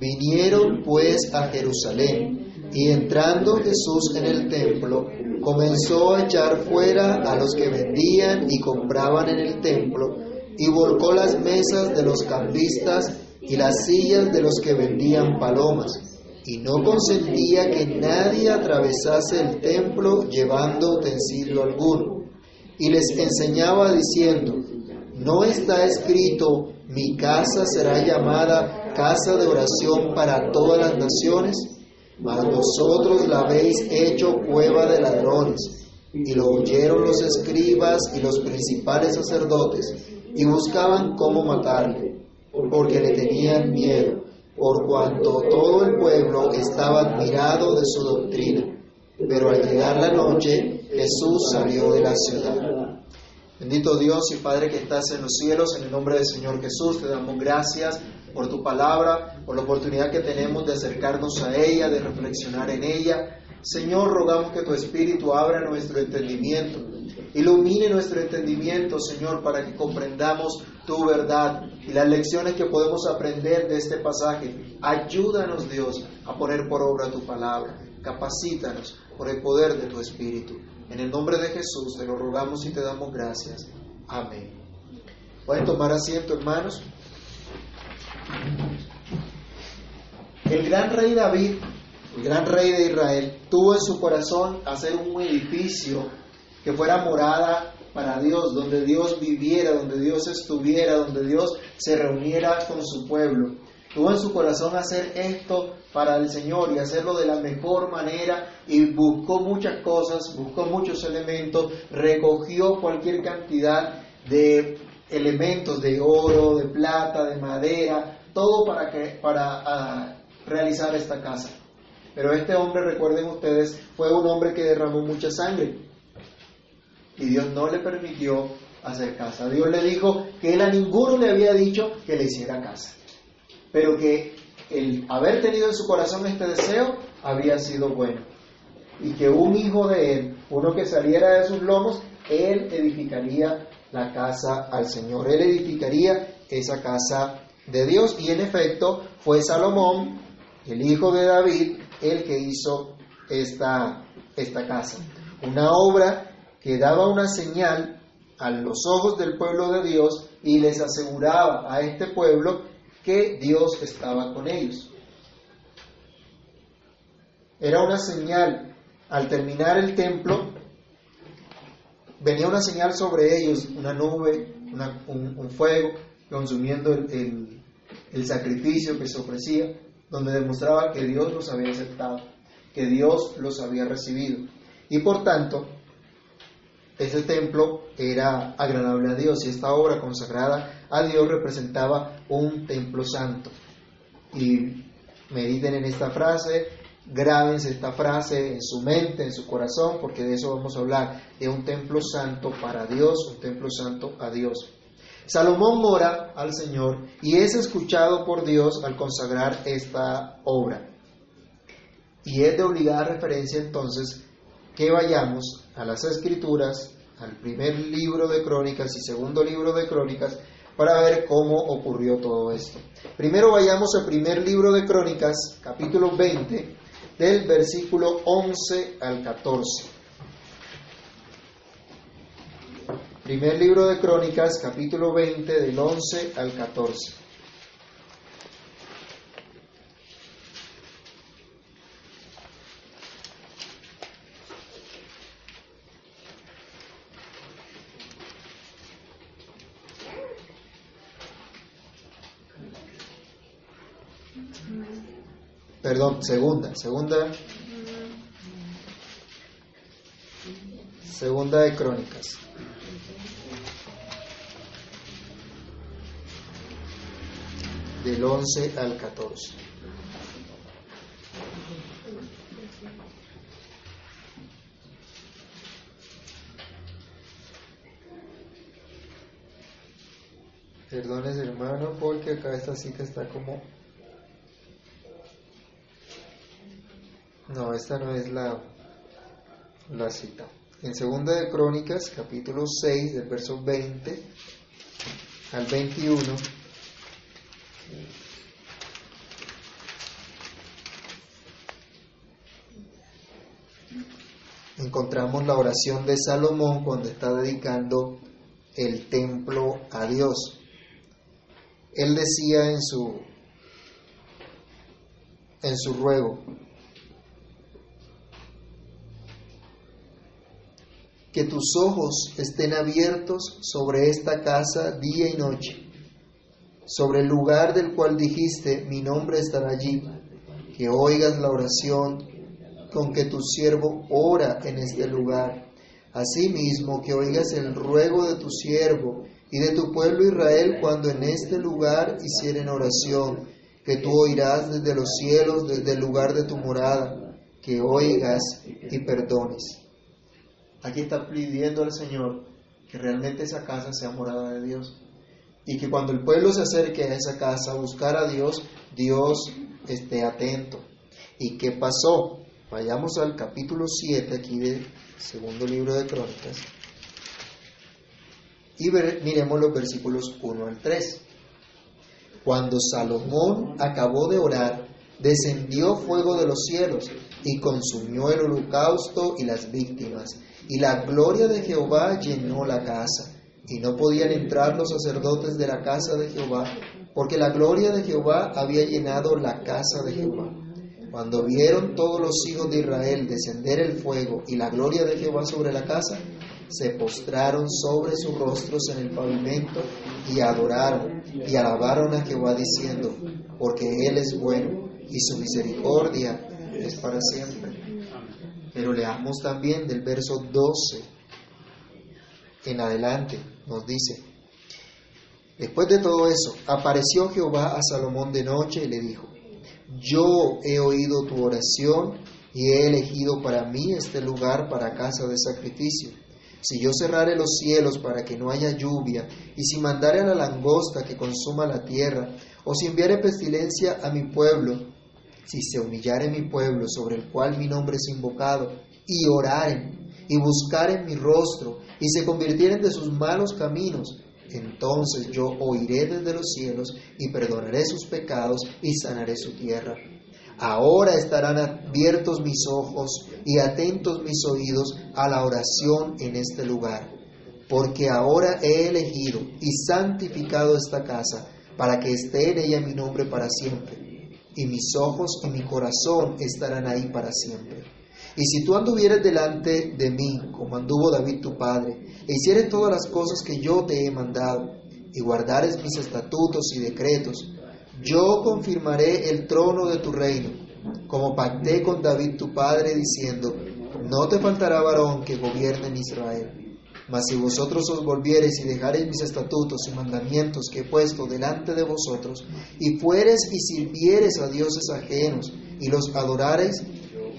Vinieron pues a Jerusalén, y entrando Jesús en el templo, comenzó a echar fuera a los que vendían y compraban en el templo, y volcó las mesas de los cambistas y las sillas de los que vendían palomas, y no consentía que nadie atravesase el templo llevando utensilio alguno. Y les enseñaba diciendo, ¿no está escrito, mi casa será llamada casa de oración para todas las naciones? Mas vosotros la habéis hecho cueva de ladrones. Y lo oyeron los escribas y los principales sacerdotes, y buscaban cómo matarle, porque le tenían miedo, por cuanto todo el pueblo estaba admirado de su doctrina. Pero al llegar la noche, Jesús salió de la ciudad. Bendito Dios y Padre que estás en los cielos, en el nombre del Señor Jesús, te damos gracias por tu palabra, por la oportunidad que tenemos de acercarnos a ella, de reflexionar en ella. Señor, rogamos que tu Espíritu abra nuestro entendimiento, ilumine nuestro entendimiento, Señor, para que comprendamos tu verdad y las lecciones que podemos aprender de este pasaje. Ayúdanos, Dios, a poner por obra tu palabra. Capacítanos por el poder de tu Espíritu. En el nombre de Jesús te lo rogamos y te damos gracias. Amén. Pueden tomar asiento, hermanos. El gran rey David, el gran rey de Israel, tuvo en su corazón hacer un edificio que fuera morada para Dios, donde Dios viviera, donde Dios estuviera, donde Dios se reuniera con su pueblo. Tuvo en su corazón hacer esto para el Señor y hacerlo de la mejor manera y buscó muchas cosas, buscó muchos elementos, recogió cualquier cantidad de elementos de oro, de plata, de madera, todo para, que, para ah, realizar esta casa. Pero este hombre, recuerden ustedes, fue un hombre que derramó mucha sangre y Dios no le permitió hacer casa. Dios le dijo que él a ninguno le había dicho que le hiciera casa, pero que el haber tenido en su corazón este deseo había sido bueno. Y que un hijo de él, uno que saliera de sus lomos, él edificaría la casa al Señor, él edificaría esa casa de Dios. Y en efecto fue Salomón, el hijo de David, el que hizo esta, esta casa. Una obra que daba una señal a los ojos del pueblo de Dios y les aseguraba a este pueblo que Dios estaba con ellos. Era una señal, al terminar el templo, venía una señal sobre ellos, una nube, un, fuego, consumiendo el, el sacrificio que se ofrecía, donde demostraba que Dios los había aceptado, que Dios los había recibido. Y por tanto, ese templo era agradable a Dios y esta obra consagrada a Dios representaba un templo santo. Y mediten en esta frase, grábense esta frase en su mente, en su corazón, porque de eso vamos a hablar, de un templo santo para Dios, un templo santo a Dios. Salomón mora al Señor y es escuchado por Dios al consagrar esta obra. Y es de obligada referencia entonces que vayamos a las escrituras, al primer libro de crónicas y segundo libro de crónicas, para ver cómo ocurrió todo esto. Primero vayamos al primer libro de crónicas, capítulo 20, del versículo 11 al 14. Primer libro de Crónicas, capítulo 20, del 11 al 14. Perdón, segunda, segunda. Segunda de Crónicas. del 11 al 14. Perdones hermano porque acá esta cita está como... no, esta no es la, la cita. En segunda de Crónicas, capítulo 6, del verso 20 al 21, encontramos la oración de Salomón cuando está dedicando el templo a Dios. Él decía en su en su ruego, que tus ojos estén abiertos sobre esta casa día y noche, sobre el lugar del cual dijiste, mi nombre estará allí, que oigas la oración con que tu siervo ora en este lugar. Asimismo, que oigas el ruego de tu siervo y de tu pueblo Israel cuando en este lugar hicieren oración, que tú oirás desde los cielos, desde el lugar de tu morada, que oigas y perdones. Aquí está pidiendo al Señor que realmente esa casa sea morada de Dios. Y que cuando el pueblo se acerque a esa casa a buscar a Dios, Dios esté atento. ¿Y qué pasó? Vayamos al capítulo 7 aquí del segundo libro de Crónicas. Y miremos los versículos 1 al 3. Cuando Salomón acabó de orar, descendió fuego de los cielos y consumió el holocausto y las víctimas y la gloria de Jehová llenó la casa, y no podían entrar los sacerdotes de la casa de Jehová, porque la gloria de Jehová había llenado la casa de Jehová. Cuando vieron todos los hijos de Israel descender el fuego y la gloria de Jehová sobre la casa, se postraron sobre sus rostros en el pavimento y adoraron y alabaron a Jehová diciendo, porque Él es bueno y su misericordia es para siempre. Pero leamos también del verso 12 en adelante, nos dice, después de todo eso, apareció Jehová a Salomón de noche y le dijo, yo he oído tu oración y he elegido para mí este lugar para casa de sacrificio. Si yo cerrare los cielos para que no haya lluvia, y si mandare a la langosta que consuma la tierra, o si enviare pestilencia a mi pueblo, si se humillare mi pueblo sobre el cual mi nombre es invocado, y oraren, y buscaren mi rostro, y se convirtieren de sus malos caminos, entonces yo oiré desde los cielos y perdonaré sus pecados y sanaré su tierra. Ahora estarán abiertos mis ojos y atentos mis oídos a la oración en este lugar, porque ahora he elegido y santificado esta casa para que esté en ella mi nombre para siempre y mis ojos y mi corazón estarán ahí para siempre. Y si tú anduvieres delante de mí, como anduvo David tu padre, e hicieres todas las cosas que yo te he mandado, y guardares mis estatutos y decretos, yo confirmaré el trono de tu reino, como pacté con David tu padre, diciendo, no te faltará varón que gobierne en Israel. Mas si vosotros os volviereis y dejareis mis estatutos y mandamientos que he puesto delante de vosotros, y fueres y sirvieres a dioses ajenos y los adorareis,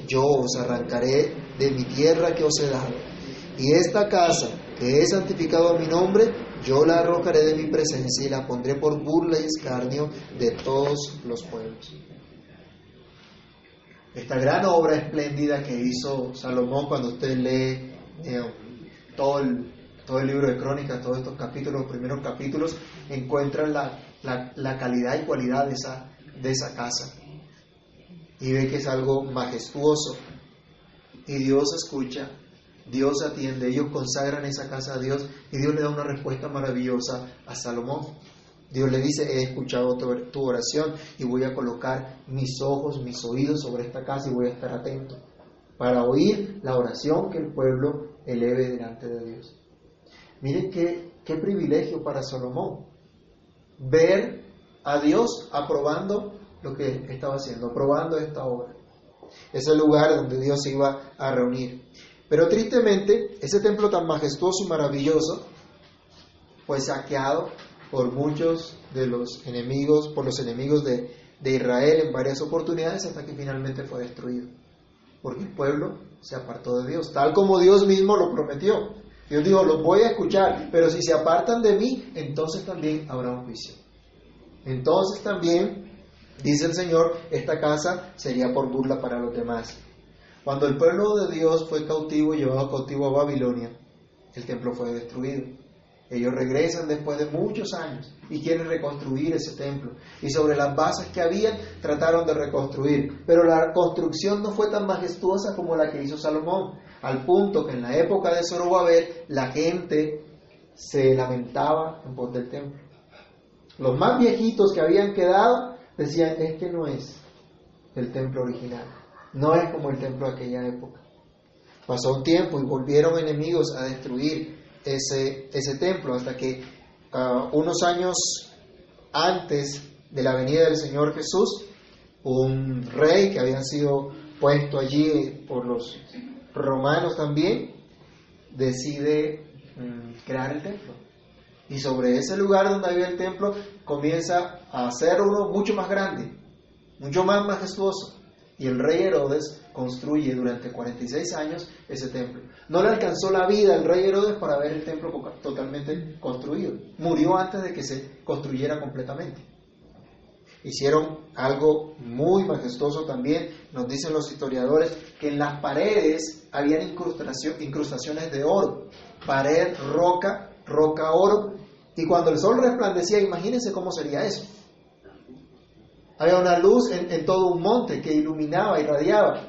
yo os arrancaré de mi tierra que os he dado. Y esta casa que he santificado a mi nombre, yo la arrojaré de mi presencia y la pondré por burla y escarnio de todos los pueblos. Esta gran obra espléndida que hizo Salomón cuando usted lee eh, todo el, todo el libro de Crónicas, todos estos capítulos, los primeros capítulos, encuentran la, la, calidad y cualidad de esa, de esa casa. Y ve que es algo majestuoso. Y Dios escucha, Dios atiende, ellos consagran esa casa a Dios y Dios le da una respuesta maravillosa a Salomón. Dios le dice, he escuchado tu oración y voy a colocar mis ojos, mis oídos sobre esta casa y voy a estar atento para oír la oración que el pueblo eleve delante de Dios. Miren qué, qué privilegio para Salomón ver a Dios aprobando lo que estaba haciendo, aprobando esta obra. Es el lugar donde Dios se iba a reunir. Pero tristemente, ese templo tan majestuoso y maravilloso fue saqueado por muchos de los enemigos, por los enemigos de, de Israel en varias oportunidades hasta que finalmente fue destruido. Porque el pueblo se apartó de Dios, tal como Dios mismo lo prometió. Dios dijo, los voy a escuchar, pero si se apartan de mí, entonces también habrá un juicio. Entonces también, dice el Señor, esta casa sería por burla para los demás. Cuando el pueblo de Dios fue cautivo y llevado cautivo a Babilonia, el templo fue destruido. Ellos regresan después de muchos años y quieren reconstruir ese templo. Y sobre las bases que habían trataron de reconstruir. Pero la construcción no fue tan majestuosa como la que hizo Salomón, al punto que en la época de Zorobabel la gente se lamentaba en pos del templo. Los más viejitos que habían quedado decían, este no es el templo original, no es como el templo de aquella época. Pasó un tiempo y volvieron enemigos a destruir ese, ese templo hasta que ah, unos años antes de la venida del Señor Jesús, un rey que había sido puesto allí por los romanos también, decide mm, crear el templo. Y sobre ese lugar donde había el templo comienza a hacer uno mucho más grande, mucho más majestuoso. Y el rey Herodes construye durante 46 años ese templo. No le alcanzó la vida al rey Herodes para ver el templo totalmente construido. Murió antes de que se construyera completamente. Hicieron algo muy majestuoso también, nos dicen los historiadores, que en las paredes habían incrustaciones de oro, pared, roca, roca, oro, y cuando el sol resplandecía, imagínense cómo sería eso. Había una luz en, todo un monte que iluminaba, y irradiaba,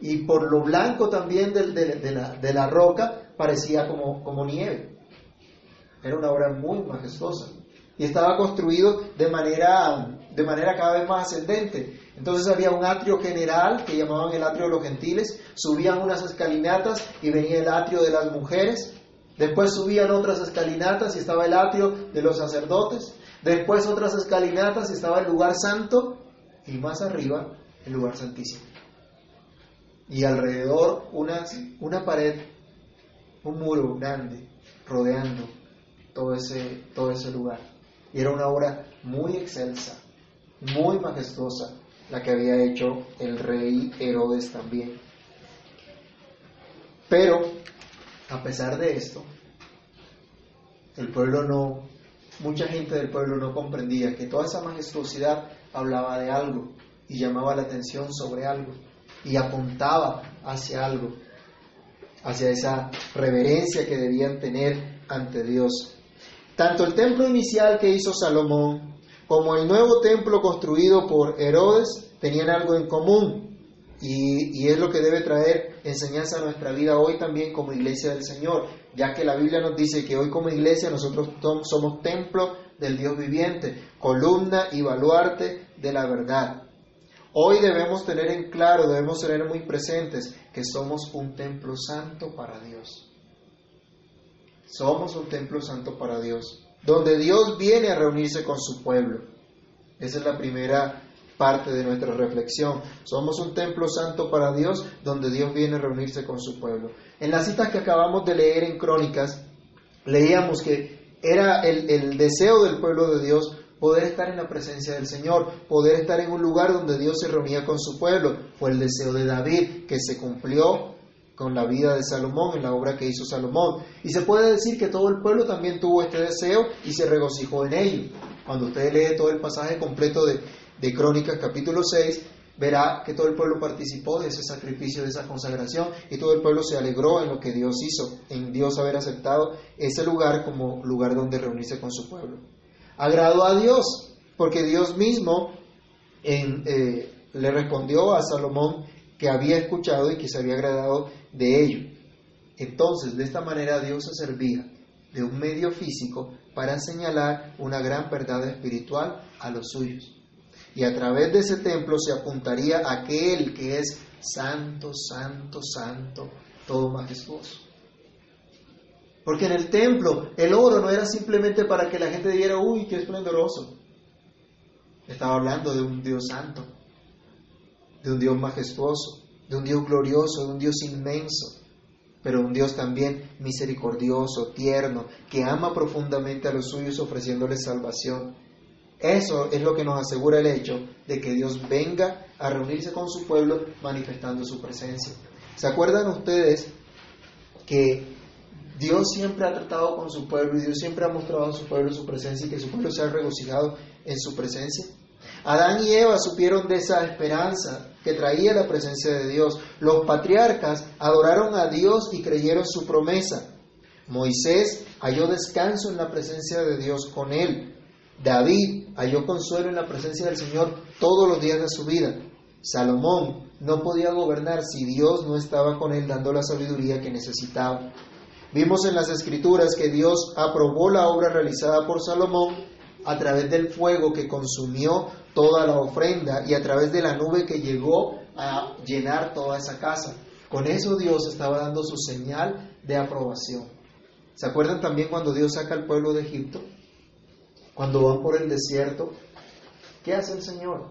y por lo blanco también de, la, roca parecía como, como nieve. Era una obra muy majestuosa. Y estaba construido de manera, de manera cada vez más ascendente. Entonces había un atrio general que llamaban el atrio de los gentiles, subían unas escalinatas y venía el atrio de las mujeres, después subían otras escalinatas y estaba el atrio de los sacerdotes, después otras escalinatas y estaba el lugar santo y más arriba el lugar santísimo y alrededor una, una pared, un muro grande rodeando todo ese, todo ese lugar. Y era una obra muy excelsa, muy majestuosa, la que había hecho el rey Herodes también. Pero, a pesar de esto, el pueblo no, mucha gente del pueblo no comprendía que toda esa majestuosidad hablaba de algo y llamaba la atención sobre algo y apuntaba hacia algo, hacia esa reverencia que debían tener ante Dios. Tanto el templo inicial que hizo Salomón como el nuevo templo construido por Herodes tenían algo en común y, es lo que debe traer enseñanza a nuestra vida hoy también como iglesia del Señor, ya que la Biblia nos dice que hoy como iglesia nosotros somos templo del Dios viviente, columna y baluarte de la verdad. Hoy debemos tener en claro, debemos tener muy presentes que somos un templo santo para Dios. Somos un templo santo para Dios, donde Dios viene a reunirse con su pueblo. Esa es la primera parte de nuestra reflexión. Somos un templo santo para Dios, donde Dios viene a reunirse con su pueblo. En las citas que acabamos de leer en Crónicas, leíamos que era el, deseo del pueblo de Dios poder estar en la presencia del Señor, poder estar en un lugar donde Dios se reunía con su pueblo. Fue el deseo de David que se cumplió con la vida de Salomón, en la obra que hizo Salomón. Y se puede decir que todo el pueblo también tuvo este deseo y se regocijó en ello. Cuando usted lee todo el pasaje completo de, de Crónicas capítulo 6, verá que todo el pueblo participó de ese sacrificio, de esa consagración, y todo el pueblo se alegró en lo que Dios hizo, en Dios haber aceptado ese lugar como lugar donde reunirse con su pueblo agradó a Dios, porque Dios mismo eh, le respondió a Salomón que había escuchado y que se había agradado de ello. Entonces, de esta manera Dios se servía de un medio físico para señalar una gran verdad espiritual a los suyos. Y a través de ese templo se apuntaría a aquel que es santo, santo, santo, todo majestuoso. Porque en el templo el oro no era simplemente para que la gente dijera, uy, qué esplendoroso. Estaba hablando de un Dios santo, de un Dios majestuoso, de un Dios glorioso, de un Dios inmenso, pero un Dios también misericordioso, tierno, que ama profundamente a los suyos ofreciéndoles salvación. Eso es lo que nos asegura el hecho de que Dios venga a reunirse con su pueblo manifestando su presencia. ¿Se acuerdan ustedes que Dios siempre ha tratado con su pueblo y Dios siempre ha mostrado a su pueblo su presencia y que su pueblo se ha regocijado en su presencia. Adán y Eva supieron de esa esperanza que traía la presencia de Dios. Los patriarcas adoraron a Dios y creyeron su promesa. Moisés halló descanso en la presencia de Dios con él. David halló consuelo en la presencia del Señor todos los días de su vida. Salomón no podía gobernar si Dios no estaba con él dando la sabiduría que necesitaba. Vimos en las escrituras que Dios aprobó la obra realizada por Salomón a través del fuego que consumió toda la ofrenda y a través de la nube que llegó a llenar toda esa casa. Con eso Dios estaba dando su señal de aprobación. ¿Se acuerdan también cuando Dios saca al pueblo de Egipto? Cuando van por el desierto, ¿qué hace el Señor?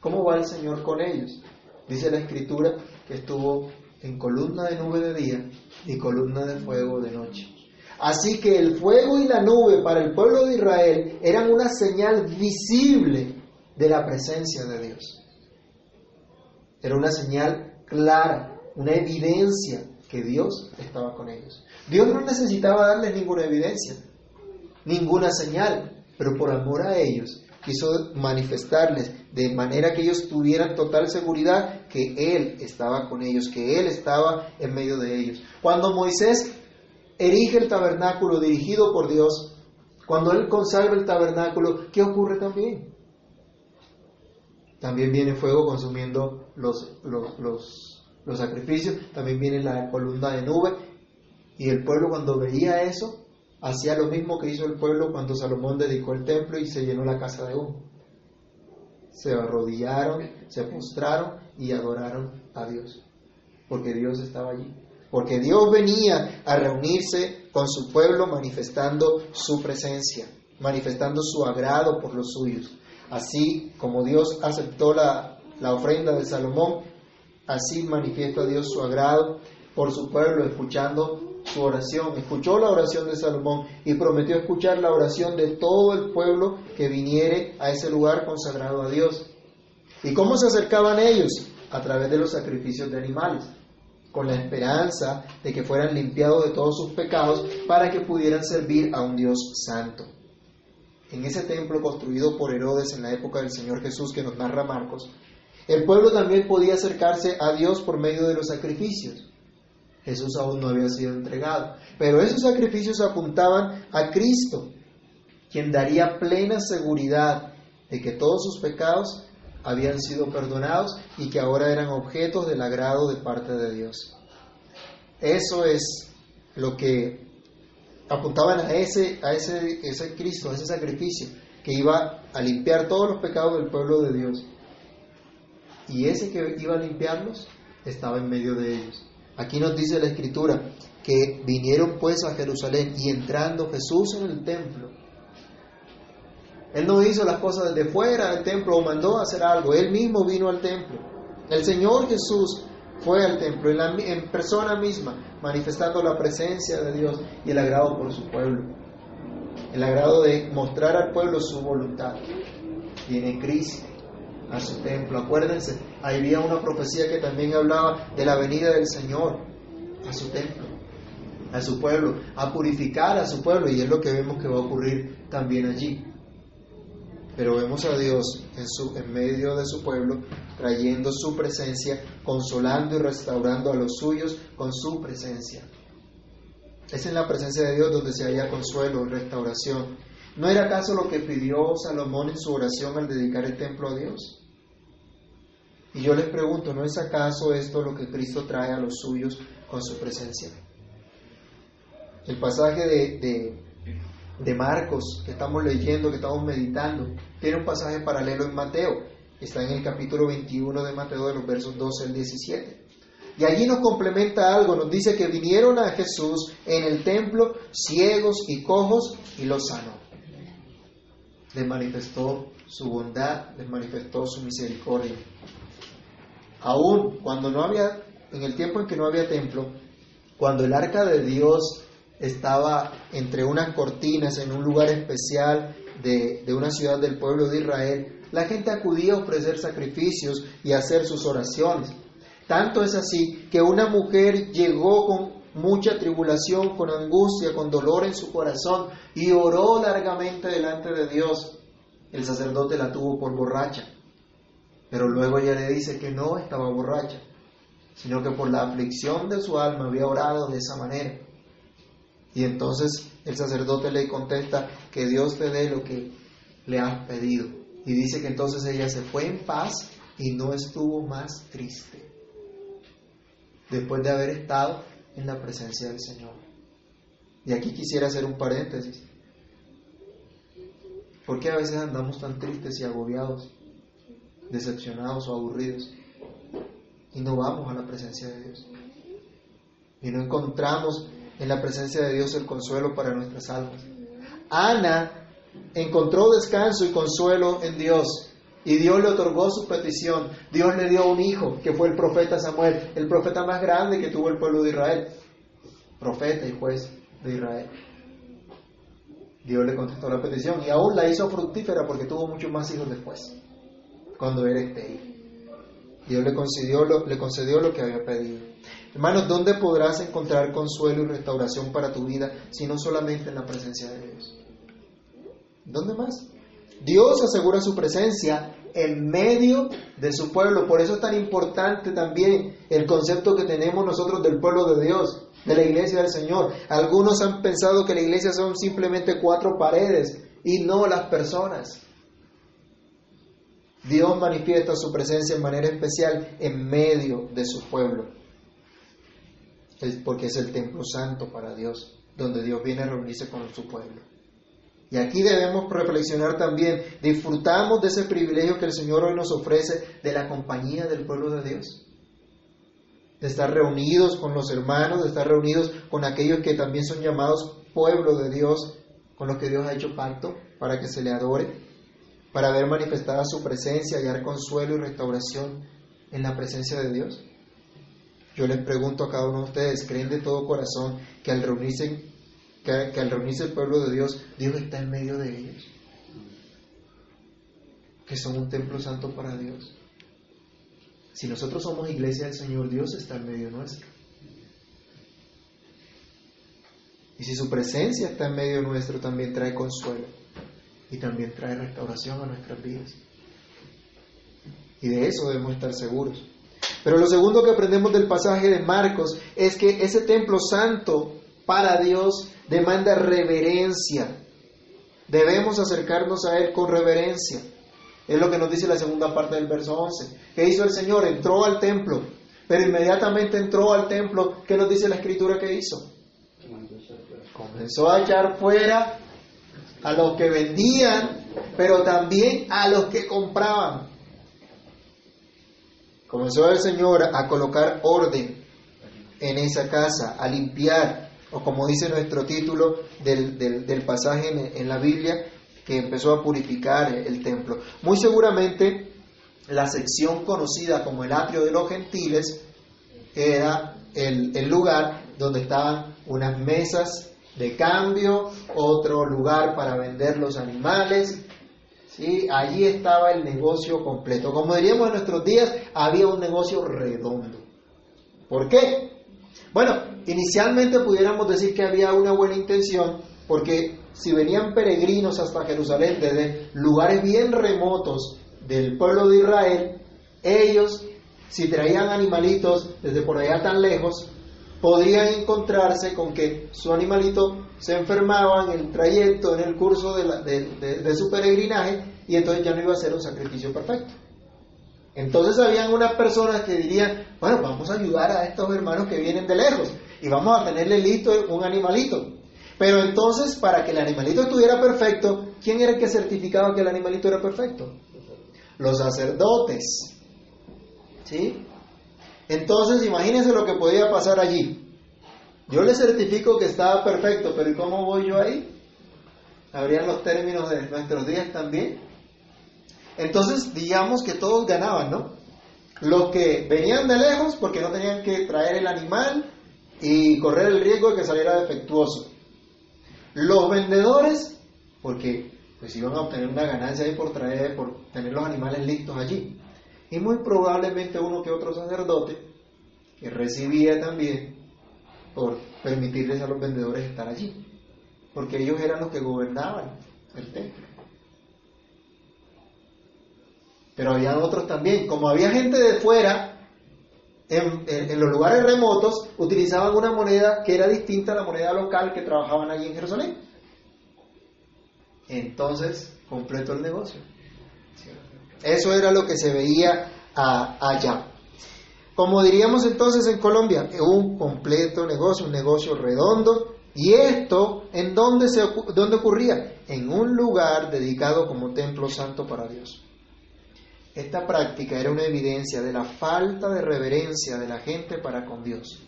¿Cómo va el Señor con ellos? Dice la escritura que estuvo en columna de nube de día y columna de fuego de noche. Así que el fuego y la nube para el pueblo de Israel eran una señal visible de la presencia de Dios. Era una señal clara, una evidencia que Dios estaba con ellos. Dios no necesitaba darles ninguna evidencia, ninguna señal, pero por amor a ellos quiso manifestarles de manera que ellos tuvieran total seguridad que Él estaba con ellos, que Él estaba en medio de ellos. Cuando Moisés erige el tabernáculo dirigido por Dios, cuando Él consagra el tabernáculo, ¿qué ocurre también? También viene fuego consumiendo los, los, los, los sacrificios, también viene la columna de nube, y el pueblo cuando veía eso, hacía lo mismo que hizo el pueblo cuando Salomón dedicó el templo y se llenó la casa de humo. Se arrodillaron, se postraron y adoraron a Dios, porque Dios estaba allí. Porque Dios venía a reunirse con su pueblo manifestando su presencia, manifestando su agrado por los suyos. Así como Dios aceptó la, la ofrenda de Salomón, así manifiesta Dios su agrado por su pueblo, escuchando su oración, escuchó la oración de Salomón y prometió escuchar la oración de todo el pueblo que viniere a ese lugar consagrado a Dios. ¿Y cómo se acercaban ellos? A través de los sacrificios de animales, con la esperanza de que fueran limpiados de todos sus pecados para que pudieran servir a un Dios santo. En ese templo construido por Herodes en la época del Señor Jesús que nos narra Marcos, el pueblo también podía acercarse a Dios por medio de los sacrificios. Jesús aún no había sido entregado. Pero esos sacrificios apuntaban a Cristo, quien daría plena seguridad de que todos sus pecados habían sido perdonados y que ahora eran objetos del agrado de parte de Dios. Eso es lo que apuntaban a ese, a ese, ese Cristo, a ese sacrificio que iba a limpiar todos los pecados del pueblo de Dios. Y ese que iba a limpiarlos estaba en medio de ellos. Aquí nos dice la escritura que vinieron pues a Jerusalén y entrando Jesús en el templo. Él no hizo las cosas desde fuera del templo o mandó a hacer algo, él mismo vino al templo. El Señor Jesús fue al templo en, persona misma, manifestando la presencia de Dios y el agrado por su pueblo. El agrado de mostrar al pueblo su voluntad. Viene Cristo a su templo. Acuérdense, había una profecía que también hablaba de la venida del Señor a su templo, a su pueblo, a purificar a su pueblo, y es lo que vemos que va a ocurrir también allí. Pero vemos a Dios en, su, en medio de su pueblo, trayendo su presencia, consolando y restaurando a los suyos con su presencia. Es en la presencia de Dios donde se halla consuelo y restauración. ¿No era acaso lo que pidió Salomón en su oración al dedicar el templo a Dios? Y yo les pregunto, ¿no es acaso esto lo que Cristo trae a los suyos con su presencia? El pasaje de, de, Marcos que estamos leyendo, que estamos meditando, tiene un pasaje paralelo en Mateo. Está en el capítulo 21 de Mateo, de los versos 12 al 17. Y allí nos complementa algo, nos dice que vinieron a Jesús en el templo ciegos y cojos y los sanó. Les manifestó su bondad, les manifestó su misericordia. Aún cuando no había, en el tiempo en que no había templo, cuando el arca de Dios estaba entre unas cortinas en un lugar especial de, de, una ciudad del pueblo de Israel, la gente acudía a ofrecer sacrificios y hacer sus oraciones. Tanto es así que una mujer llegó con mucha tribulación, con angustia, con dolor en su corazón y oró largamente delante de Dios. El sacerdote la tuvo por borracha. Pero luego ella le dice que no estaba borracha, sino que por la aflicción de su alma había orado de esa manera. Y entonces el sacerdote le contesta que Dios te dé lo que le has pedido. Y dice que entonces ella se fue en paz y no estuvo más triste. Después de haber estado en la presencia del Señor. Y aquí quisiera hacer un paréntesis. ¿Por qué a veces andamos tan tristes y agobiados, decepcionados o aburridos? Y no vamos a la presencia de Dios. Y no encontramos en la presencia de Dios el consuelo para nuestras almas. Ana encontró descanso y consuelo en Dios. Y Dios le otorgó su petición. Dios le dio un hijo, que fue el profeta Samuel, el profeta más grande que tuvo el pueblo de Israel. Profeta y juez de Israel. Dios le contestó la petición y aún la hizo fructífera porque tuvo muchos más hijos después, cuando era estéril. Dios le concedió, lo, le concedió lo que había pedido. Hermanos, ¿dónde podrás encontrar consuelo y restauración para tu vida si no solamente en la presencia de Dios? ¿Dónde más? Dios asegura su presencia en medio de su pueblo. Por eso es tan importante también el concepto que tenemos nosotros del pueblo de Dios, de la iglesia del Señor. Algunos han pensado que la iglesia son simplemente cuatro paredes y no las personas. Dios manifiesta su presencia en manera especial en medio de su pueblo, porque es el templo santo para Dios, donde Dios viene a reunirse con su pueblo. Y aquí debemos reflexionar también, disfrutamos de ese privilegio que el Señor hoy nos ofrece de la compañía del pueblo de Dios, de estar reunidos con los hermanos, de estar reunidos con aquellos que también son llamados pueblo de Dios, con los que Dios ha hecho pacto para que se le adore para ver manifestada su presencia, hallar consuelo y restauración en la presencia de Dios? Yo les pregunto a cada uno de ustedes, ¿creen de todo corazón que al reunirse, que, al reunirse el pueblo de Dios, Dios está en medio de ellos? Que son un templo santo para Dios. Si nosotros somos iglesia del Señor, Dios está en medio nuestro. Y si su presencia está en medio nuestro, también trae consuelo y también trae restauración a nuestras vidas. Y de eso debemos estar seguros. Pero lo segundo que aprendemos del pasaje de Marcos es que ese templo santo para Dios demanda reverencia. Debemos acercarnos a Él con reverencia. Es lo que nos dice la segunda parte del verso 11. ¿Qué hizo el Señor? Entró al templo, pero inmediatamente entró al templo. ¿Qué nos dice la escritura que hizo? Comenzó a echar fuera a los que vendían, pero también a los que compraban. Comenzó el Señor a colocar orden en esa casa, a limpiar, o como dice nuestro título del, pasaje en, en, la Biblia, que empezó a purificar el templo. Muy seguramente la sección conocida como el atrio de los gentiles era el, el lugar donde estaban unas mesas de cambio, otro lugar para vender los animales. ¿sí? Allí estaba el negocio completo. Como diríamos en nuestros días, había un negocio redondo. ¿Por qué? Bueno, inicialmente pudiéramos decir que había una buena intención, porque si venían peregrinos hasta Jerusalén desde lugares bien remotos del pueblo de Israel, ellos, si traían animalitos desde por allá tan lejos, podrían encontrarse con que su animalito se enfermaba en el trayecto, en el curso de, su peregrinaje, y entonces ya no iba a ser un sacrificio perfecto. Entonces habían unas personas que dirían, bueno, vamos a ayudar a estos hermanos que vienen de lejos y vamos a tenerle listo un animalito. Pero entonces, para que el animalito estuviera perfecto, ¿quién era el que certificaba que el animalito era perfecto? Los sacerdotes. ¿Sí? Entonces, imagínense lo que podía pasar allí. Yo le certifico que estaba perfecto, pero ¿y cómo voy yo ahí? ¿Habrían los términos de nuestros días también? Entonces, digamos que todos ganaban, ¿no? Los que venían de lejos porque no tenían que traer el animal y correr el riesgo de que saliera defectuoso. Los vendedores, porque pues iban a obtener una ganancia ahí por traer, por tener los animales listos allí y muy probablemente uno que otro sacerdote que recibía también por permitirles a los vendedores estar allí, porque ellos eran los que gobernaban el templo. Pero había otros también, como había gente de fuera, en, los lugares remotos utilizaban una moneda que era distinta a la moneda local que trabajaban allí en Jerusalén. Entonces, completo el negocio. Eso era lo que se veía allá. Como diríamos entonces en Colombia, un completo negocio, un negocio redondo. ¿Y esto en dónde, se, dónde ocurría? En un lugar dedicado como templo santo para Dios. Esta práctica era una evidencia de la falta de reverencia de la gente para con Dios.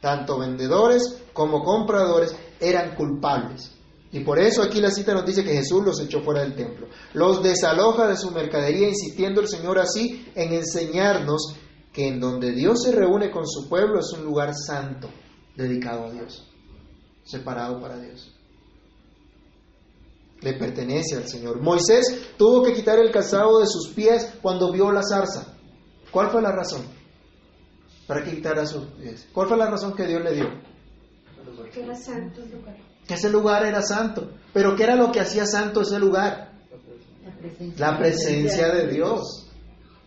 Tanto vendedores como compradores eran culpables. Y por eso aquí la cita nos dice que Jesús los echó fuera del templo. Los desaloja de su mercadería, insistiendo el Señor así en enseñarnos que en donde Dios se reúne con su pueblo es un lugar santo, dedicado a Dios, separado para Dios le pertenece al Señor. Moisés tuvo que quitar el calzado de sus pies cuando vio la zarza. ¿Cuál fue la razón? Para que quitara sus pies. ¿Cuál fue la razón que Dios le dio? Porque era santo. Que ese lugar era santo. Pero ¿qué era lo que hacía santo ese lugar? La presencia de Dios.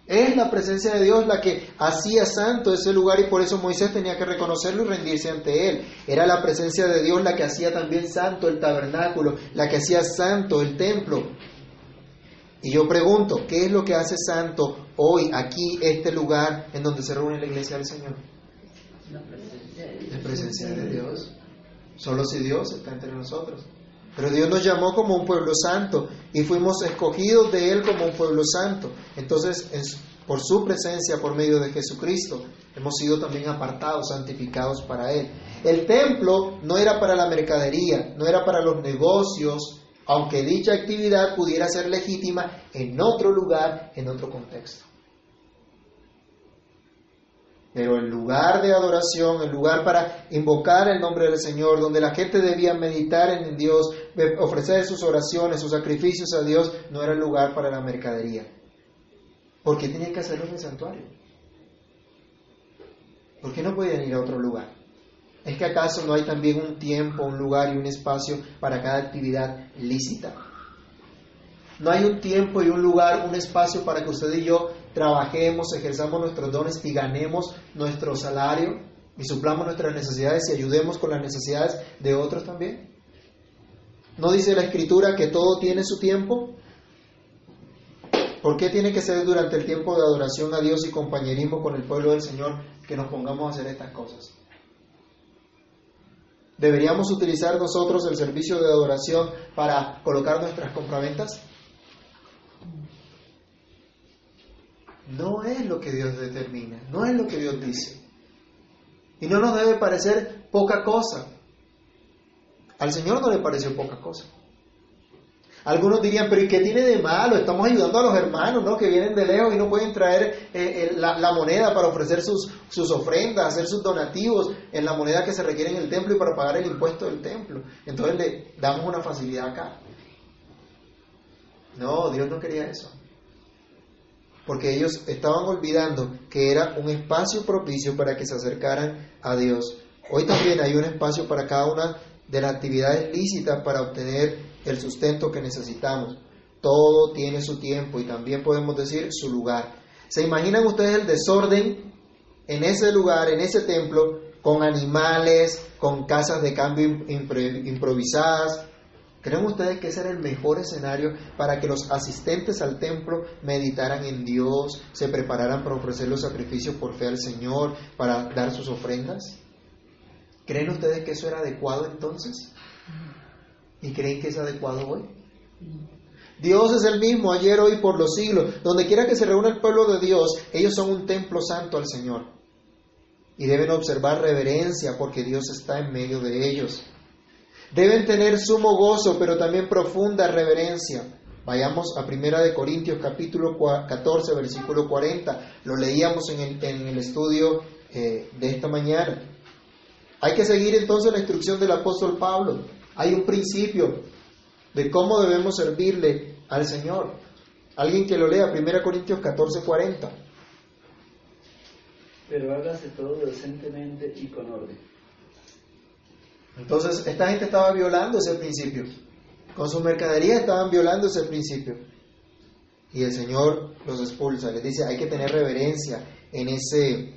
Es la presencia de Dios la que hacía santo ese lugar y por eso Moisés tenía que reconocerlo y rendirse ante él. Era la presencia de Dios la que hacía también santo el tabernáculo, la que hacía santo el templo. Y yo pregunto, ¿qué es lo que hace santo hoy aquí este lugar en donde se reúne la iglesia del Señor? La presencia de Dios. Solo si Dios está entre nosotros. Pero Dios nos llamó como un pueblo santo y fuimos escogidos de Él como un pueblo santo. Entonces, por su presencia, por medio de Jesucristo, hemos sido también apartados, santificados para Él. El templo no era para la mercadería, no era para los negocios, aunque dicha actividad pudiera ser legítima en otro lugar, en otro contexto. Pero el lugar de adoración, el lugar para invocar el nombre del Señor, donde la gente debía meditar en Dios, ofrecer sus oraciones, sus sacrificios a Dios, no era el lugar para la mercadería. ¿Por qué tenían que hacerlo en el santuario? ¿Por qué no podían ir a otro lugar? ¿Es que acaso no hay también un tiempo, un lugar y un espacio para cada actividad lícita? No hay un tiempo y un lugar, un espacio para que usted y yo trabajemos, ejerzamos nuestros dones y ganemos nuestro salario y suplamos nuestras necesidades y ayudemos con las necesidades de otros también. ¿No dice la escritura que todo tiene su tiempo? ¿Por qué tiene que ser durante el tiempo de adoración a Dios y compañerismo con el pueblo del Señor que nos pongamos a hacer estas cosas? ¿Deberíamos utilizar nosotros el servicio de adoración para colocar nuestras compraventas? No es lo que Dios determina, no es lo que Dios dice. Y no nos debe parecer poca cosa. Al Señor no le pareció poca cosa. Algunos dirían, pero ¿y qué tiene de malo? Estamos ayudando a los hermanos, ¿no? Que vienen de lejos y no pueden traer eh, la, moneda para ofrecer sus, sus ofrendas, hacer sus donativos en la moneda que se requiere en el templo y para pagar el impuesto del templo. Entonces le damos una facilidad acá. No, Dios no quería eso porque ellos estaban olvidando que era un espacio propicio para que se acercaran a Dios. Hoy también hay un espacio para cada una de las actividades lícitas para obtener el sustento que necesitamos. Todo tiene su tiempo y también podemos decir su lugar. ¿Se imaginan ustedes el desorden en ese lugar, en ese templo, con animales, con casas de cambio improvisadas, ¿Creen ustedes que ese era el mejor escenario para que los asistentes al templo meditaran en Dios, se prepararan para ofrecer los sacrificios por fe al Señor, para dar sus ofrendas? ¿Creen ustedes que eso era adecuado entonces? ¿Y creen que es adecuado hoy? Dios es el mismo ayer, hoy, por los siglos. Donde quiera que se reúna el pueblo de Dios, ellos son un templo santo al Señor. Y deben observar reverencia porque Dios está en medio de ellos. Deben tener sumo gozo, pero también profunda reverencia. Vayamos a Primera de Corintios capítulo 14, versículo 40. Lo leíamos en el, en el estudio eh, de esta mañana. Hay que seguir entonces la instrucción del apóstol Pablo. Hay un principio de cómo debemos servirle al Señor. Alguien que lo lea, 1 Corintios 14, 40. Pero hágase todo decentemente y con orden entonces, esta gente estaba violando ese principio. Con su mercadería estaban violando ese principio. Y el Señor los expulsa, les dice, hay que tener reverencia en ese,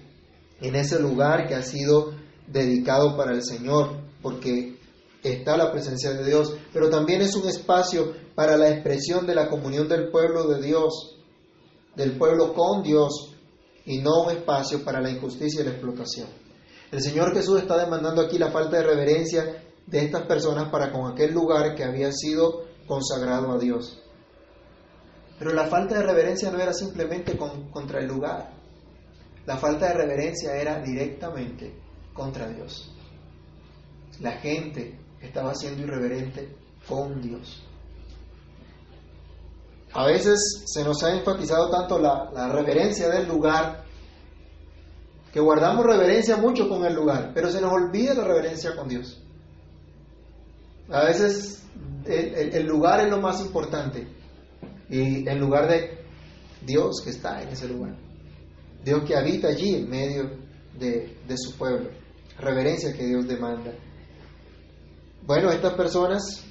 en ese lugar que ha sido dedicado para el Señor, porque está la presencia de Dios, pero también es un espacio para la expresión de la comunión del pueblo de Dios, del pueblo con Dios, y no un espacio para la injusticia y la explotación. El Señor Jesús está demandando aquí la falta de reverencia de estas personas para con aquel lugar que había sido consagrado a Dios. Pero la falta de reverencia no era simplemente contra el lugar. La falta de reverencia era directamente contra Dios. La gente estaba siendo irreverente con Dios. A veces se nos ha enfatizado tanto la, la, reverencia del lugar que guardamos reverencia mucho con el lugar, pero se nos olvida la reverencia con Dios. A veces el, lugar es lo más importante y en lugar de Dios que está en ese lugar, Dios que habita allí en medio de, de su pueblo, reverencia que Dios demanda. Bueno, estas personas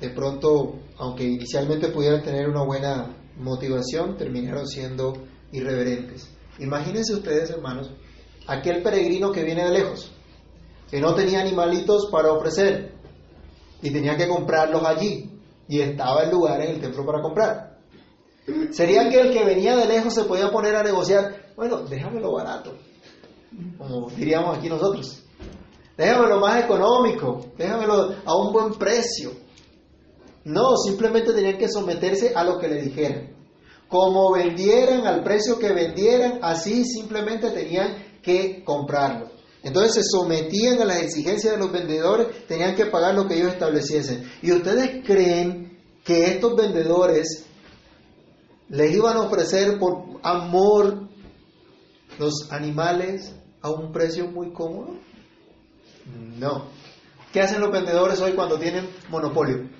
de pronto, aunque inicialmente pudieran tener una buena motivación, terminaron siendo irreverentes. Imagínense ustedes, hermanos, aquel peregrino que viene de lejos, que no tenía animalitos para ofrecer y tenía que comprarlos allí y estaba el lugar en el templo para comprar. Sería que el que venía de lejos se podía poner a negociar, bueno, déjamelo barato, como diríamos aquí nosotros. Déjamelo más económico, déjamelo a un buen precio. No, simplemente tenían que someterse a lo que le dijeran. Como vendieran al precio que vendieran, así simplemente tenían que comprarlo. Entonces se sometían a las exigencias de los vendedores, tenían que pagar lo que ellos estableciesen. ¿Y ustedes creen que estos vendedores les iban a ofrecer por amor los animales a un precio muy cómodo? No. ¿Qué hacen los vendedores hoy cuando tienen monopolio?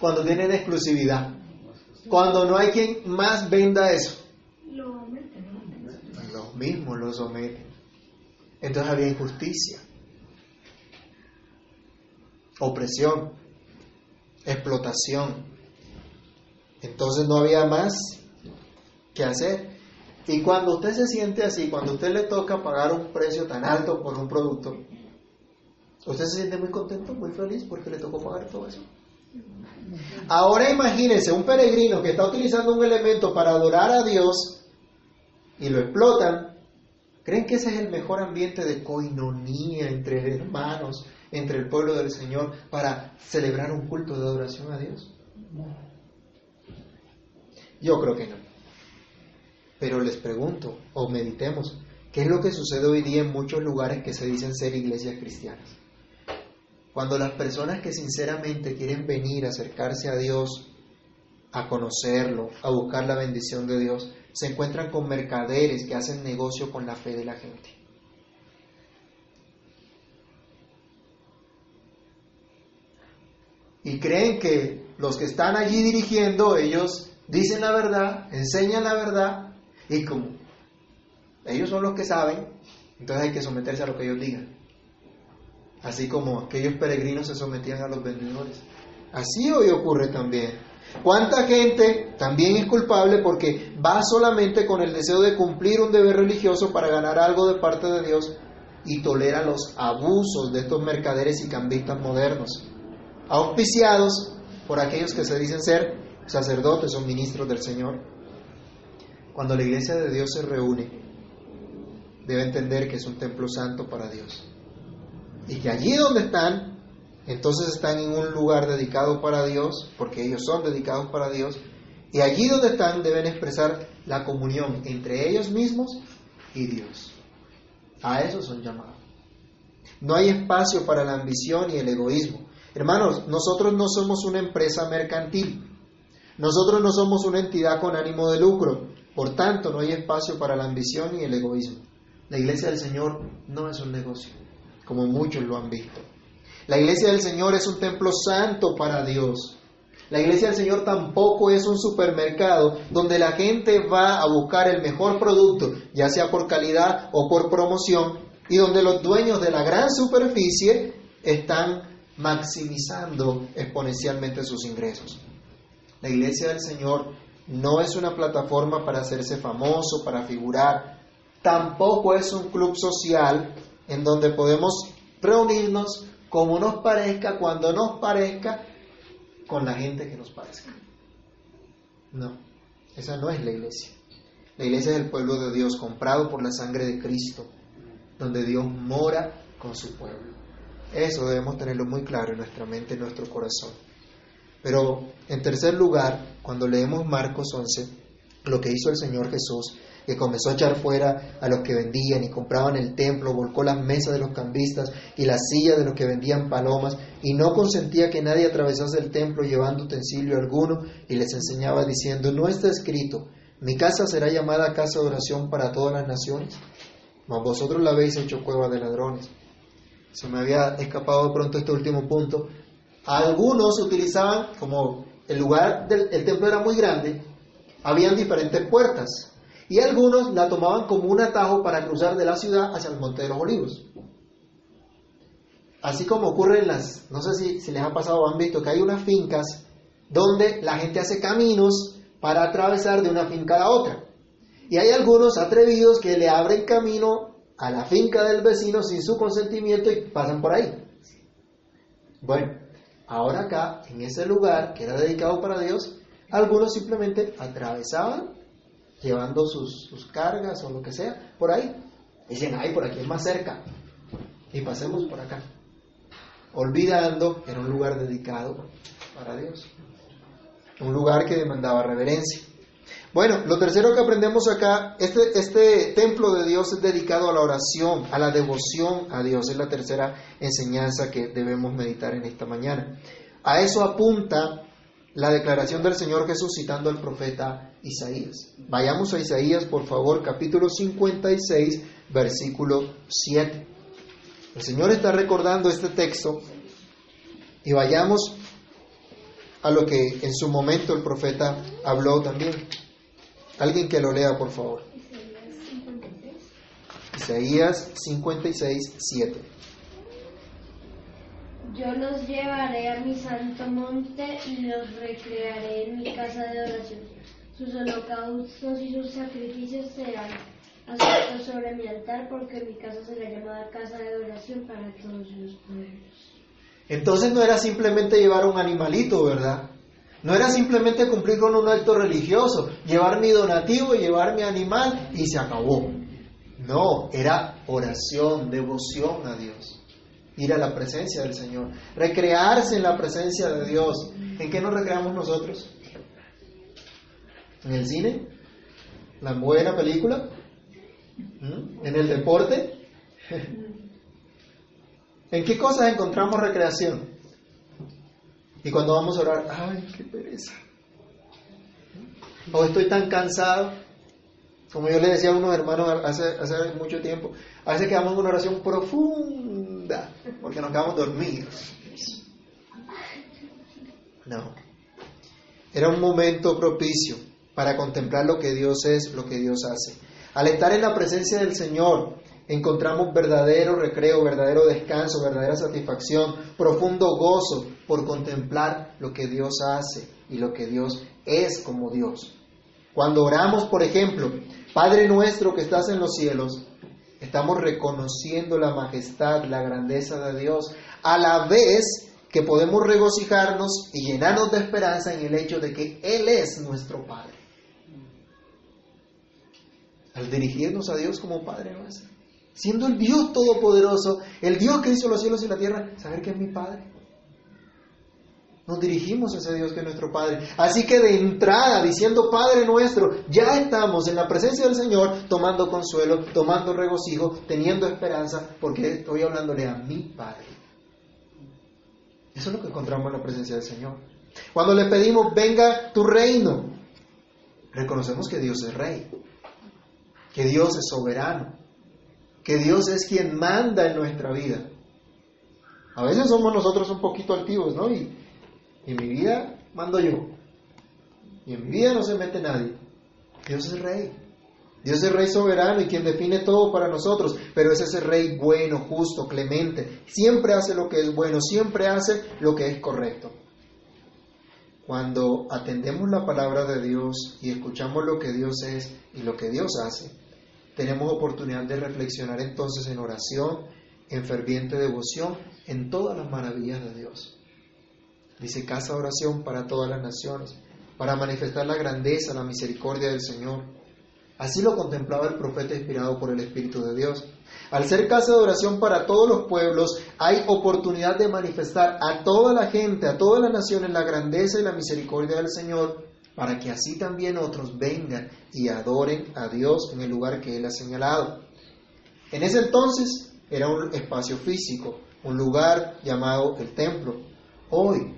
Cuando tienen exclusividad. Cuando no hay quien más venda eso. Lo Los mismos lo someten. Entonces había injusticia, opresión, explotación. Entonces no había más que hacer. Y cuando usted se siente así, cuando usted le toca pagar un precio tan alto por un producto, usted se siente muy contento, muy feliz porque le tocó pagar todo eso. Ahora imagínense un peregrino que está utilizando un elemento para adorar a Dios y lo explotan, ¿Creen que ese es el mejor ambiente de coinonía entre hermanos, entre el pueblo del Señor, para celebrar un culto de adoración a Dios? Yo creo que no. Pero les pregunto, o meditemos, ¿qué es lo que sucede hoy día en muchos lugares que se dicen ser iglesias cristianas? Cuando las personas que sinceramente quieren venir a acercarse a Dios, a conocerlo, a buscar la bendición de Dios, se encuentran con mercaderes que hacen negocio con la fe de la gente. Y creen que los que están allí dirigiendo, ellos dicen la verdad, enseñan la verdad, y como ellos son los que saben, entonces hay que someterse a lo que ellos digan. Así como aquellos peregrinos se sometían a los vendedores. Así hoy ocurre también. ¿Cuánta gente también es culpable porque va solamente con el deseo de cumplir un deber religioso para ganar algo de parte de Dios y tolera los abusos de estos mercaderes y cambistas modernos, auspiciados por aquellos que se dicen ser sacerdotes o ministros del Señor? Cuando la iglesia de Dios se reúne, debe entender que es un templo santo para Dios y que allí donde están entonces están en un lugar dedicado para Dios, porque ellos son dedicados para Dios, y allí donde están deben expresar la comunión entre ellos mismos y Dios. A eso son llamados. No hay espacio para la ambición y el egoísmo. Hermanos, nosotros no somos una empresa mercantil. Nosotros no somos una entidad con ánimo de lucro. Por tanto, no hay espacio para la ambición y el egoísmo. La iglesia del Señor no es un negocio, como muchos lo han visto. La iglesia del Señor es un templo santo para Dios. La iglesia del Señor tampoco es un supermercado donde la gente va a buscar el mejor producto, ya sea por calidad o por promoción, y donde los dueños de la gran superficie están maximizando exponencialmente sus ingresos. La iglesia del Señor no es una plataforma para hacerse famoso, para figurar, tampoco es un club social en donde podemos reunirnos como nos parezca, cuando nos parezca, con la gente que nos parezca. No, esa no es la iglesia. La iglesia es el pueblo de Dios, comprado por la sangre de Cristo, donde Dios mora con su pueblo. Eso debemos tenerlo muy claro en nuestra mente, en nuestro corazón. Pero en tercer lugar, cuando leemos Marcos 11, lo que hizo el Señor Jesús, que comenzó a echar fuera a los que vendían y compraban el templo, volcó las mesas de los cambistas y las sillas de los que vendían palomas, y no consentía que nadie atravesase el templo llevando utensilio alguno, y les enseñaba diciendo, no está escrito, mi casa será llamada casa de oración para todas las naciones, mas vosotros la habéis hecho cueva de ladrones. Se me había escapado de pronto este último punto. Algunos utilizaban, como el lugar del el templo era muy grande, habían diferentes puertas. Y algunos la tomaban como un atajo para cruzar de la ciudad hacia el Monte de los Olivos. Así como ocurre en las, no sé si, si les ha pasado o han visto que hay unas fincas donde la gente hace caminos para atravesar de una finca a la otra. Y hay algunos atrevidos que le abren camino a la finca del vecino sin su consentimiento y pasan por ahí. Bueno, ahora acá, en ese lugar que era dedicado para Dios, algunos simplemente atravesaban llevando sus, sus cargas o lo que sea por ahí. Dicen, ay, por aquí es más cerca. Y pasemos por acá. Olvidando que era un lugar dedicado para Dios. Un lugar que demandaba reverencia. Bueno, lo tercero que aprendemos acá, este, este templo de Dios es dedicado a la oración, a la devoción a Dios. Es la tercera enseñanza que debemos meditar en esta mañana. A eso apunta la declaración del Señor Jesús citando al profeta Isaías. Vayamos a Isaías, por favor, capítulo 56, versículo 7. El Señor está recordando este texto y vayamos a lo que en su momento el profeta habló también. Alguien que lo lea, por favor. Isaías 56, 7. Yo los llevaré a mi santo monte y los recrearé en mi casa de oración. Sus holocaustos y sus sacrificios serán asuntos sobre mi altar, porque mi casa será llamada casa de oración para todos los pueblos. Entonces no era simplemente llevar un animalito, ¿verdad? No era simplemente cumplir con un acto religioso, llevar mi donativo, llevar mi animal y se acabó. No, era oración, devoción a Dios. Ir a la presencia del Señor, recrearse en la presencia de Dios. ¿En qué nos recreamos nosotros? ¿En el cine? ¿La buena película? ¿En el deporte? ¿En qué cosas encontramos recreación? Y cuando vamos a orar, ay, qué pereza. O estoy tan cansado. Como yo le decía a unos hermanos hace mucho tiempo, a veces quedamos en una oración profunda porque nos quedamos dormidos. No. Era un momento propicio para contemplar lo que Dios es, lo que Dios hace. Al estar en la presencia del Señor, encontramos verdadero recreo, verdadero descanso, verdadera satisfacción, profundo gozo por contemplar lo que Dios hace y lo que Dios es como Dios. Cuando oramos, por ejemplo, Padre nuestro que estás en los cielos, estamos reconociendo la majestad, la grandeza de Dios, a la vez que podemos regocijarnos y llenarnos de esperanza en el hecho de que Él es nuestro Padre. Al dirigirnos a Dios como Padre nuestro, siendo el Dios todopoderoso, el Dios que hizo los cielos y la tierra, saber que es mi Padre. Nos dirigimos a ese Dios que es nuestro Padre. Así que de entrada, diciendo Padre nuestro, ya estamos en la presencia del Señor tomando consuelo, tomando regocijo, teniendo esperanza, porque estoy hablándole a mi Padre. Eso es lo que encontramos en la presencia del Señor. Cuando le pedimos, venga tu reino, reconocemos que Dios es rey, que Dios es soberano, que Dios es quien manda en nuestra vida. A veces somos nosotros un poquito altivos, ¿no? Y, y en mi vida mando yo. Y en mi vida no se mete nadie. Dios es rey. Dios es rey soberano y quien define todo para nosotros, pero es ese rey bueno, justo, clemente. Siempre hace lo que es bueno, siempre hace lo que es correcto. Cuando atendemos la palabra de Dios y escuchamos lo que Dios es y lo que Dios hace, tenemos oportunidad de reflexionar entonces en oración, en ferviente devoción, en todas las maravillas de Dios. Dice casa de oración para todas las naciones, para manifestar la grandeza, la misericordia del Señor. Así lo contemplaba el profeta inspirado por el Espíritu de Dios. Al ser casa de oración para todos los pueblos, hay oportunidad de manifestar a toda la gente, a todas las naciones, la grandeza y la misericordia del Señor, para que así también otros vengan y adoren a Dios en el lugar que Él ha señalado. En ese entonces era un espacio físico, un lugar llamado el templo. Hoy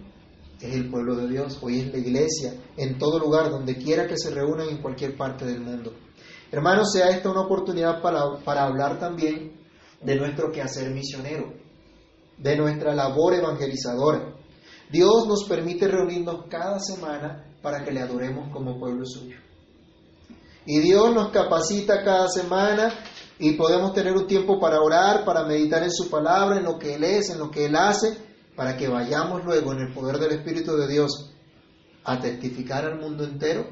es el pueblo de Dios, hoy es la iglesia, en todo lugar, donde quiera que se reúnan en cualquier parte del mundo. Hermanos, sea esta una oportunidad para, para hablar también de nuestro quehacer misionero, de nuestra labor evangelizadora. Dios nos permite reunirnos cada semana para que le adoremos como pueblo suyo. Y Dios nos capacita cada semana y podemos tener un tiempo para orar, para meditar en su palabra, en lo que Él es, en lo que Él hace, para que vayamos luego en el poder del Espíritu de Dios a testificar al mundo entero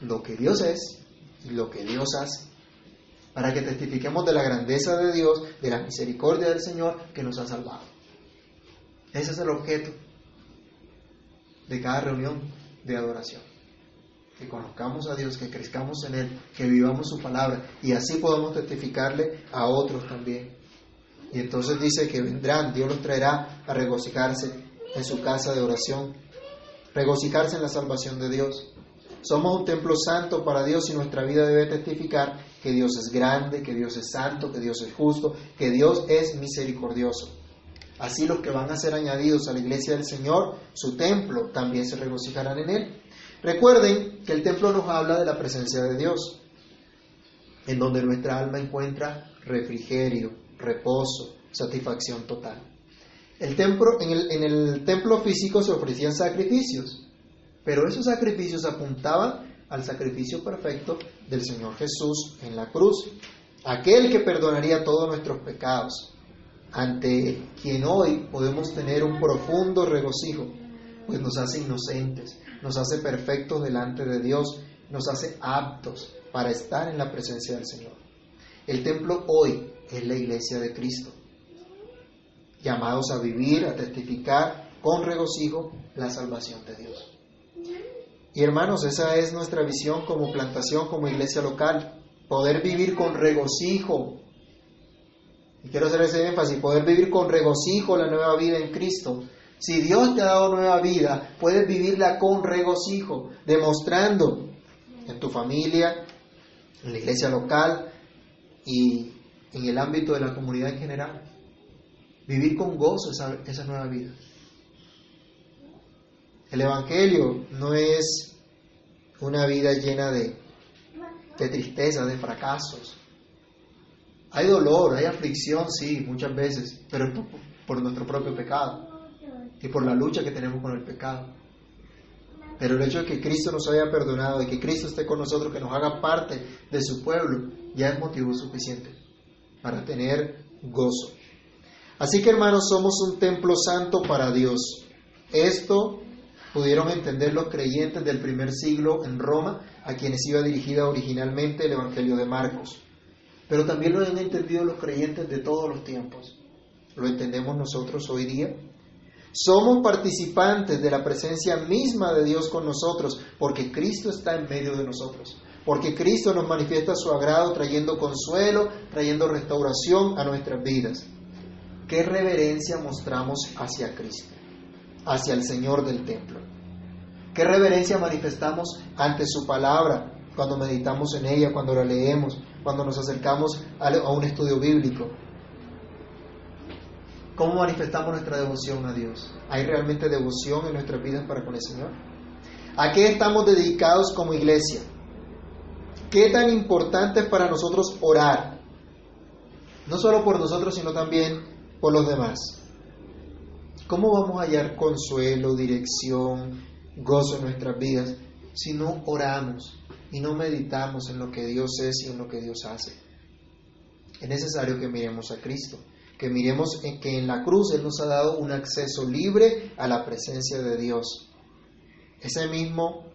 lo que Dios es y lo que Dios hace. Para que testifiquemos de la grandeza de Dios, de la misericordia del Señor que nos ha salvado. Ese es el objeto de cada reunión de adoración. Que conozcamos a Dios, que crezcamos en Él, que vivamos su palabra y así podamos testificarle a otros también. Y entonces dice que vendrán, Dios los traerá a regocijarse en su casa de oración, regocijarse en la salvación de Dios. Somos un templo santo para Dios y nuestra vida debe testificar que Dios es grande, que Dios es santo, que Dios es justo, que Dios es misericordioso. Así los que van a ser añadidos a la iglesia del Señor, su templo, también se regocijarán en él. Recuerden que el templo nos habla de la presencia de Dios, en donde nuestra alma encuentra refrigerio, reposo, satisfacción total. El templo, en, el, en el templo físico se ofrecían sacrificios, pero esos sacrificios apuntaban al sacrificio perfecto del Señor Jesús en la cruz, aquel que perdonaría todos nuestros pecados ante quien hoy podemos tener un profundo regocijo, pues nos hace inocentes, nos hace perfectos delante de Dios, nos hace aptos para estar en la presencia del Señor. El templo hoy es la iglesia de Cristo, llamados a vivir, a testificar con regocijo la salvación de Dios. Y hermanos, esa es nuestra visión como plantación, como iglesia local, poder vivir con regocijo y quiero hacer ese énfasis, poder vivir con regocijo la nueva vida en Cristo. Si Dios te ha dado nueva vida, puedes vivirla con regocijo, demostrando en tu familia, en la iglesia local y en el ámbito de la comunidad en general. Vivir con gozo esa, nueva vida. El Evangelio no es una vida llena de, de tristeza, de fracasos, hay dolor, hay aflicción, sí, muchas veces, pero es por, nuestro propio pecado y por la lucha que tenemos con el pecado. Pero el hecho de que Cristo nos haya perdonado y que Cristo esté con nosotros, que nos haga parte de su pueblo, ya es motivo suficiente para tener gozo. Así que hermanos, somos un templo santo para Dios. Esto pudieron entender los creyentes del primer siglo en Roma, a quienes iba dirigida originalmente el Evangelio de Marcos pero también lo han entendido los creyentes de todos los tiempos. ¿Lo entendemos nosotros hoy día? Somos participantes de la presencia misma de Dios con nosotros porque Cristo está en medio de nosotros. Porque Cristo nos manifiesta su agrado trayendo consuelo, trayendo restauración a nuestras vidas. ¿Qué reverencia mostramos hacia Cristo, hacia el Señor del templo? ¿Qué reverencia manifestamos ante su palabra cuando meditamos en ella, cuando la leemos, cuando nos acercamos a un estudio bíblico. ¿Cómo manifestamos nuestra devoción a Dios? ¿Hay realmente devoción en nuestras vidas para con el Señor? ¿A qué estamos dedicados como iglesia? ¿Qué tan importante es para nosotros orar? No solo por nosotros, sino también por los demás. ¿Cómo vamos a hallar consuelo, dirección, gozo en nuestras vidas si no oramos? Y no meditamos en lo que Dios es y en lo que Dios hace. Es necesario que miremos a Cristo, que miremos en que en la cruz Él nos ha dado un acceso libre a la presencia de Dios. Ese mismo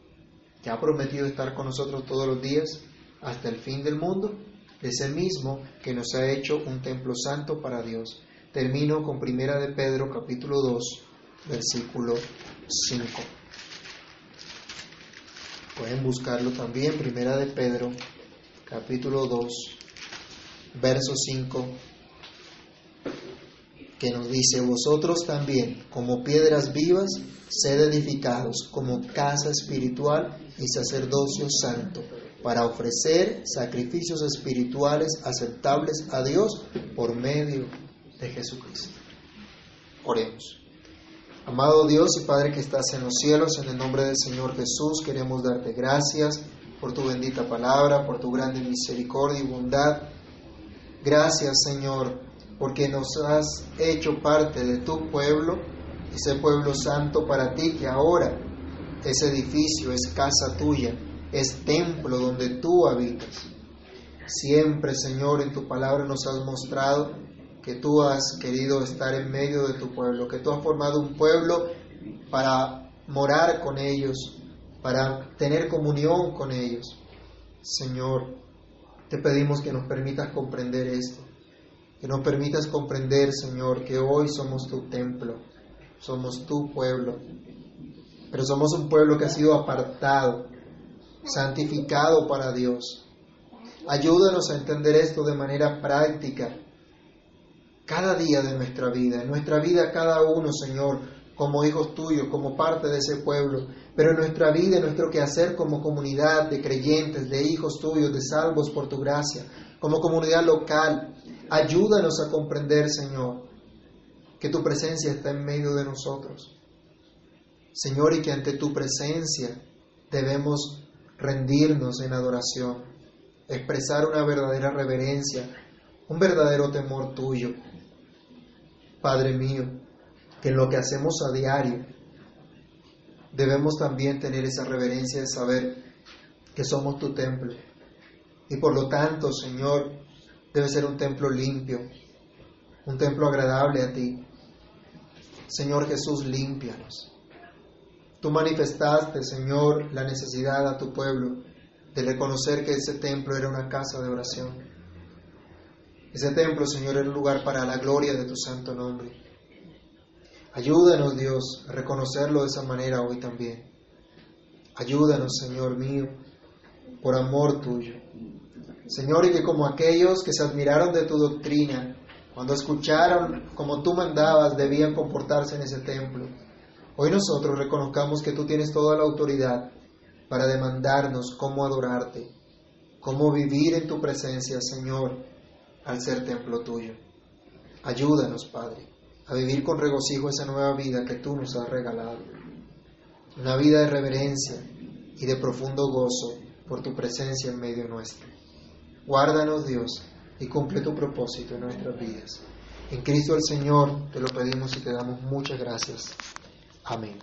que ha prometido estar con nosotros todos los días hasta el fin del mundo, ese mismo que nos ha hecho un templo santo para Dios. Termino con Primera de Pedro capítulo 2, versículo 5. Pueden buscarlo también, Primera de Pedro capítulo 2, verso 5 que nos dice, vosotros también, como piedras vivas, sed edificados como casa espiritual y sacerdocio santo, para ofrecer sacrificios espirituales aceptables a Dios por medio de Jesucristo. Oremos. Amado Dios y Padre que estás en los cielos, en el nombre del Señor Jesús, queremos darte gracias por tu bendita palabra, por tu grande misericordia y bondad. Gracias, Señor, porque nos has hecho parte de tu pueblo, ese pueblo santo para ti, que ahora ese edificio es casa tuya, es templo donde tú habitas. Siempre, Señor, en tu palabra nos has mostrado que tú has querido estar en medio de tu pueblo, que tú has formado un pueblo para morar con ellos, para tener comunión con ellos. Señor, te pedimos que nos permitas comprender esto que nos permitas comprender, Señor, que hoy somos tu templo, somos tu pueblo, pero somos un pueblo que ha sido apartado, santificado para Dios. Ayúdanos a entender esto de manera práctica, cada día de nuestra vida, en nuestra vida cada uno, Señor, como hijos tuyos, como parte de ese pueblo, pero en nuestra vida, en nuestro quehacer como comunidad de creyentes, de hijos tuyos, de salvos por tu gracia, como comunidad local, Ayúdanos a comprender, Señor, que tu presencia está en medio de nosotros. Señor, y que ante tu presencia debemos rendirnos en adoración, expresar una verdadera reverencia, un verdadero temor tuyo. Padre mío, que en lo que hacemos a diario debemos también tener esa reverencia de saber que somos tu templo. Y por lo tanto, Señor, debe ser un templo limpio, un templo agradable a ti. Señor Jesús, límpianos. Tú manifestaste, Señor, la necesidad a tu pueblo de reconocer que ese templo era una casa de oración. Ese templo, Señor, era un lugar para la gloria de tu santo nombre. Ayúdanos, Dios, a reconocerlo de esa manera hoy también. Ayúdanos, Señor mío, por amor tuyo. Señor, y que como aquellos que se admiraron de tu doctrina, cuando escucharon como tú mandabas, debían comportarse en ese templo, hoy nosotros reconozcamos que tú tienes toda la autoridad para demandarnos cómo adorarte, cómo vivir en tu presencia, Señor, al ser templo tuyo. Ayúdanos, Padre, a vivir con regocijo esa nueva vida que tú nos has regalado. Una vida de reverencia y de profundo gozo por tu presencia en medio nuestro. Guárdanos Dios y cumple tu propósito en nuestras vidas. En Cristo el Señor te lo pedimos y te damos muchas gracias. Amén.